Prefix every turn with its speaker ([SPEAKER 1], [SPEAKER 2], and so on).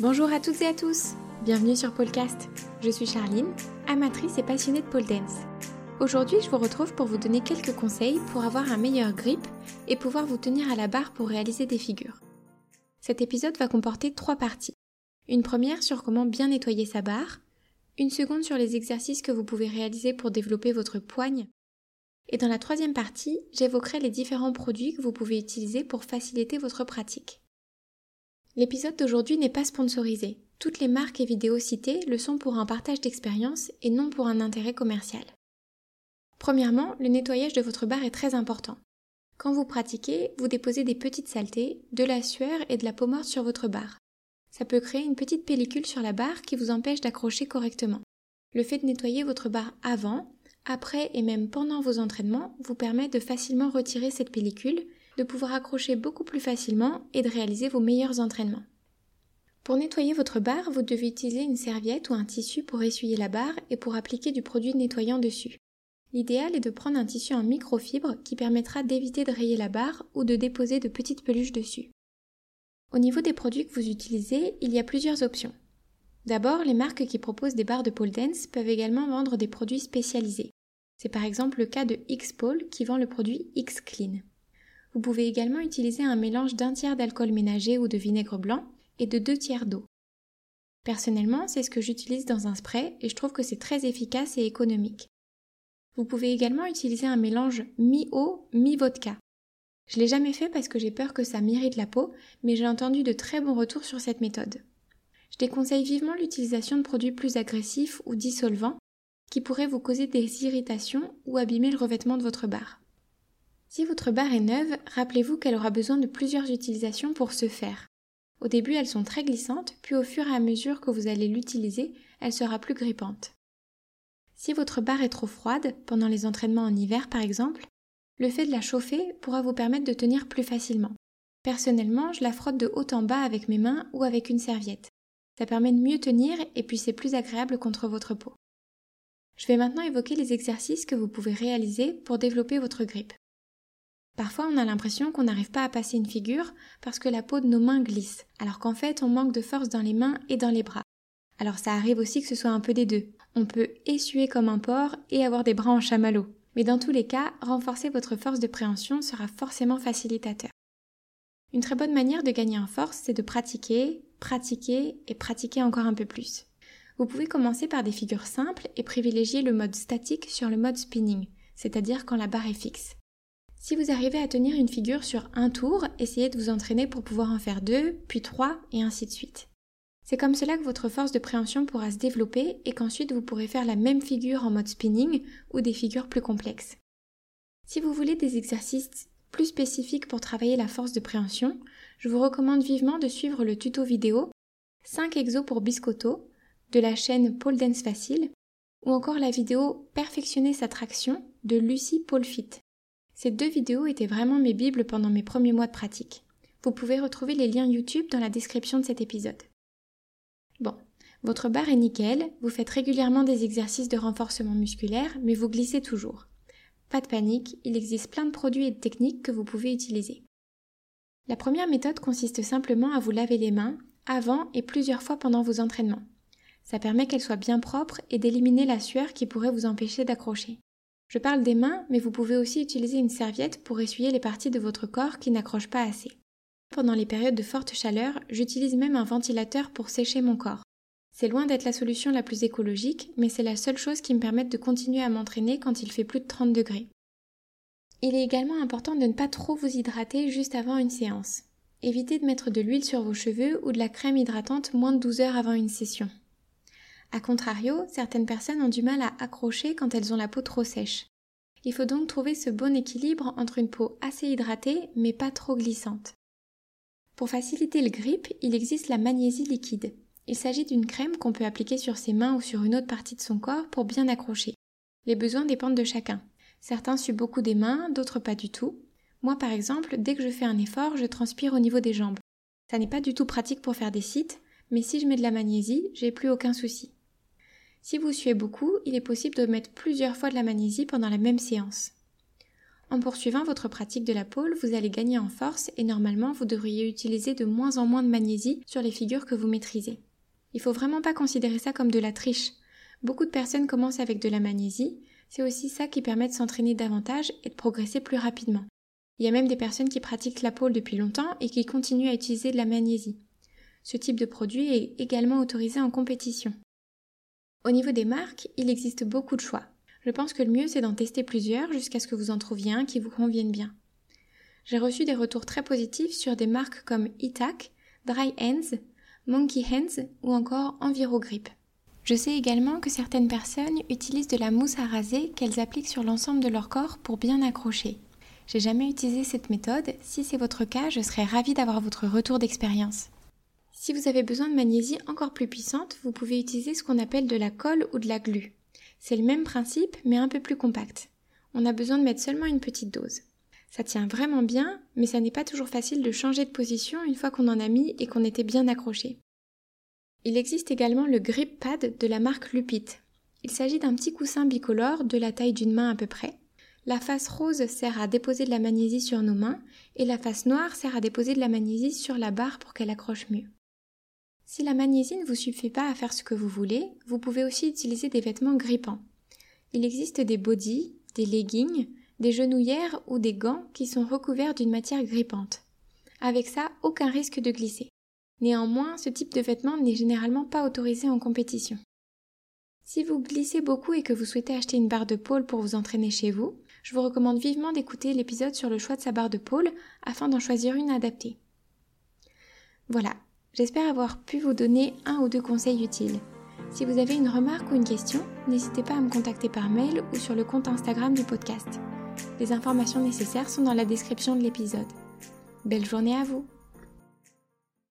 [SPEAKER 1] Bonjour à toutes et à tous, bienvenue sur Polcast. Je suis Charline, amatrice et passionnée de pole dance. Aujourd'hui, je vous retrouve pour vous donner quelques conseils pour avoir un meilleur grip et pouvoir vous tenir à la barre pour réaliser des figures. Cet épisode va comporter trois parties. Une première sur comment bien nettoyer sa barre, une seconde sur les exercices que vous pouvez réaliser pour développer votre poigne, et dans la troisième partie, j'évoquerai les différents produits que vous pouvez utiliser pour faciliter votre pratique. L'épisode d'aujourd'hui n'est pas sponsorisé. Toutes les marques et vidéos citées le sont pour un partage d'expérience et non pour un intérêt commercial. Premièrement, le nettoyage de votre barre est très important. Quand vous pratiquez, vous déposez des petites saletés, de la sueur et de la peau morte sur votre barre. Ça peut créer une petite pellicule sur la barre qui vous empêche d'accrocher correctement. Le fait de nettoyer votre barre avant, après et même pendant vos entraînements vous permet de facilement retirer cette pellicule de pouvoir accrocher beaucoup plus facilement et de réaliser vos meilleurs entraînements. Pour nettoyer votre barre, vous devez utiliser une serviette ou un tissu pour essuyer la barre et pour appliquer du produit nettoyant dessus. L'idéal est de prendre un tissu en microfibre qui permettra d'éviter de rayer la barre ou de déposer de petites peluches dessus. Au niveau des produits que vous utilisez, il y a plusieurs options. D'abord, les marques qui proposent des barres de pole dance peuvent également vendre des produits spécialisés. C'est par exemple le cas de X-Pole qui vend le produit X-Clean. Vous pouvez également utiliser un mélange d'un tiers d'alcool ménager ou de vinaigre blanc et de deux tiers d'eau. Personnellement, c'est ce que j'utilise dans un spray et je trouve que c'est très efficace et économique. Vous pouvez également utiliser un mélange mi-eau, mi-vodka. Je l'ai jamais fait parce que j'ai peur que ça m'irrite la peau, mais j'ai entendu de très bons retours sur cette méthode. Je déconseille vivement l'utilisation de produits plus agressifs ou dissolvants qui pourraient vous causer des irritations ou abîmer le revêtement de votre barre. Si votre barre est neuve, rappelez-vous qu'elle aura besoin de plusieurs utilisations pour se faire. Au début, elles sont très glissantes, puis au fur et à mesure que vous allez l'utiliser, elle sera plus grippante. Si votre barre est trop froide, pendant les entraînements en hiver par exemple, le fait de la chauffer pourra vous permettre de tenir plus facilement. Personnellement, je la frotte de haut en bas avec mes mains ou avec une serviette. Ça permet de mieux tenir et puis c'est plus agréable contre votre peau. Je vais maintenant évoquer les exercices que vous pouvez réaliser pour développer votre grippe. Parfois, on a l'impression qu'on n'arrive pas à passer une figure parce que la peau de nos mains glisse, alors qu'en fait, on manque de force dans les mains et dans les bras. Alors ça arrive aussi que ce soit un peu des deux. On peut essuyer comme un porc et avoir des bras en chamallow. Mais dans tous les cas, renforcer votre force de préhension sera forcément facilitateur. Une très bonne manière de gagner en force, c'est de pratiquer, pratiquer et pratiquer encore un peu plus. Vous pouvez commencer par des figures simples et privilégier le mode statique sur le mode spinning, c'est-à-dire quand la barre est fixe. Si vous arrivez à tenir une figure sur un tour, essayez de vous entraîner pour pouvoir en faire deux, puis trois, et ainsi de suite. C'est comme cela que votre force de préhension pourra se développer et qu'ensuite vous pourrez faire la même figure en mode spinning ou des figures plus complexes. Si vous voulez des exercices plus spécifiques pour travailler la force de préhension, je vous recommande vivement de suivre le tuto vidéo 5 exos pour biscotto de la chaîne Pole Dance Facile ou encore la vidéo Perfectionner sa traction de Lucie Fit. Ces deux vidéos étaient vraiment mes bibles pendant mes premiers mois de pratique. Vous pouvez retrouver les liens YouTube dans la description de cet épisode. Bon, votre barre est nickel, vous faites régulièrement des exercices de renforcement musculaire, mais vous glissez toujours. Pas de panique, il existe plein de produits et de techniques que vous pouvez utiliser. La première méthode consiste simplement à vous laver les mains avant et plusieurs fois pendant vos entraînements. Ça permet qu'elles soient bien propres et d'éliminer la sueur qui pourrait vous empêcher d'accrocher. Je parle des mains, mais vous pouvez aussi utiliser une serviette pour essuyer les parties de votre corps qui n'accrochent pas assez. Pendant les périodes de forte chaleur, j'utilise même un ventilateur pour sécher mon corps. C'est loin d'être la solution la plus écologique, mais c'est la seule chose qui me permette de continuer à m'entraîner quand il fait plus de 30 degrés. Il est également important de ne pas trop vous hydrater juste avant une séance. Évitez de mettre de l'huile sur vos cheveux ou de la crème hydratante moins de 12 heures avant une session. A contrario, certaines personnes ont du mal à accrocher quand elles ont la peau trop sèche. Il faut donc trouver ce bon équilibre entre une peau assez hydratée mais pas trop glissante. Pour faciliter le grip, il existe la magnésie liquide. Il s'agit d'une crème qu'on peut appliquer sur ses mains ou sur une autre partie de son corps pour bien accrocher. Les besoins dépendent de chacun. Certains suent beaucoup des mains, d'autres pas du tout. Moi par exemple, dès que je fais un effort, je transpire au niveau des jambes. Ça n'est pas du tout pratique pour faire des sites, mais si je mets de la magnésie, j'ai plus aucun souci. Si vous suez beaucoup, il est possible de mettre plusieurs fois de la magnésie pendant la même séance. En poursuivant votre pratique de la pôle, vous allez gagner en force et normalement vous devriez utiliser de moins en moins de magnésie sur les figures que vous maîtrisez. Il faut vraiment pas considérer ça comme de la triche. Beaucoup de personnes commencent avec de la magnésie, c'est aussi ça qui permet de s'entraîner davantage et de progresser plus rapidement. Il y a même des personnes qui pratiquent la pôle depuis longtemps et qui continuent à utiliser de la magnésie. Ce type de produit est également autorisé en compétition. Au niveau des marques, il existe beaucoup de choix. Je pense que le mieux c'est d'en tester plusieurs jusqu'à ce que vous en trouviez un qui vous convienne bien. J'ai reçu des retours très positifs sur des marques comme Itac, Dry Hands, Monkey Hands ou encore EnviroGrip. Je sais également que certaines personnes utilisent de la mousse à raser qu'elles appliquent sur l'ensemble de leur corps pour bien accrocher. J'ai jamais utilisé cette méthode, si c'est votre cas, je serais ravie d'avoir votre retour d'expérience. Si vous avez besoin de magnésie encore plus puissante, vous pouvez utiliser ce qu'on appelle de la colle ou de la glu. C'est le même principe, mais un peu plus compact. On a besoin de mettre seulement une petite dose. Ça tient vraiment bien, mais ça n'est pas toujours facile de changer de position une fois qu'on en a mis et qu'on était bien accroché. Il existe également le grip pad de la marque Lupit. Il s'agit d'un petit coussin bicolore de la taille d'une main à peu près. La face rose sert à déposer de la magnésie sur nos mains et la face noire sert à déposer de la magnésie sur la barre pour qu'elle accroche mieux. Si la magnésie ne vous suffit pas à faire ce que vous voulez, vous pouvez aussi utiliser des vêtements grippants. Il existe des bodys, des leggings, des genouillères ou des gants qui sont recouverts d'une matière grippante. Avec ça, aucun risque de glisser. Néanmoins, ce type de vêtement n'est généralement pas autorisé en compétition. Si vous glissez beaucoup et que vous souhaitez acheter une barre de pôle pour vous entraîner chez vous, je vous recommande vivement d'écouter l'épisode sur le choix de sa barre de pôle afin d'en choisir une adaptée. Voilà, j'espère avoir pu vous donner un ou deux conseils utiles. Si vous avez une remarque ou une question, n'hésitez pas à me contacter par mail ou sur le compte Instagram du podcast. Les informations nécessaires sont dans la description de l'épisode. Belle journée à vous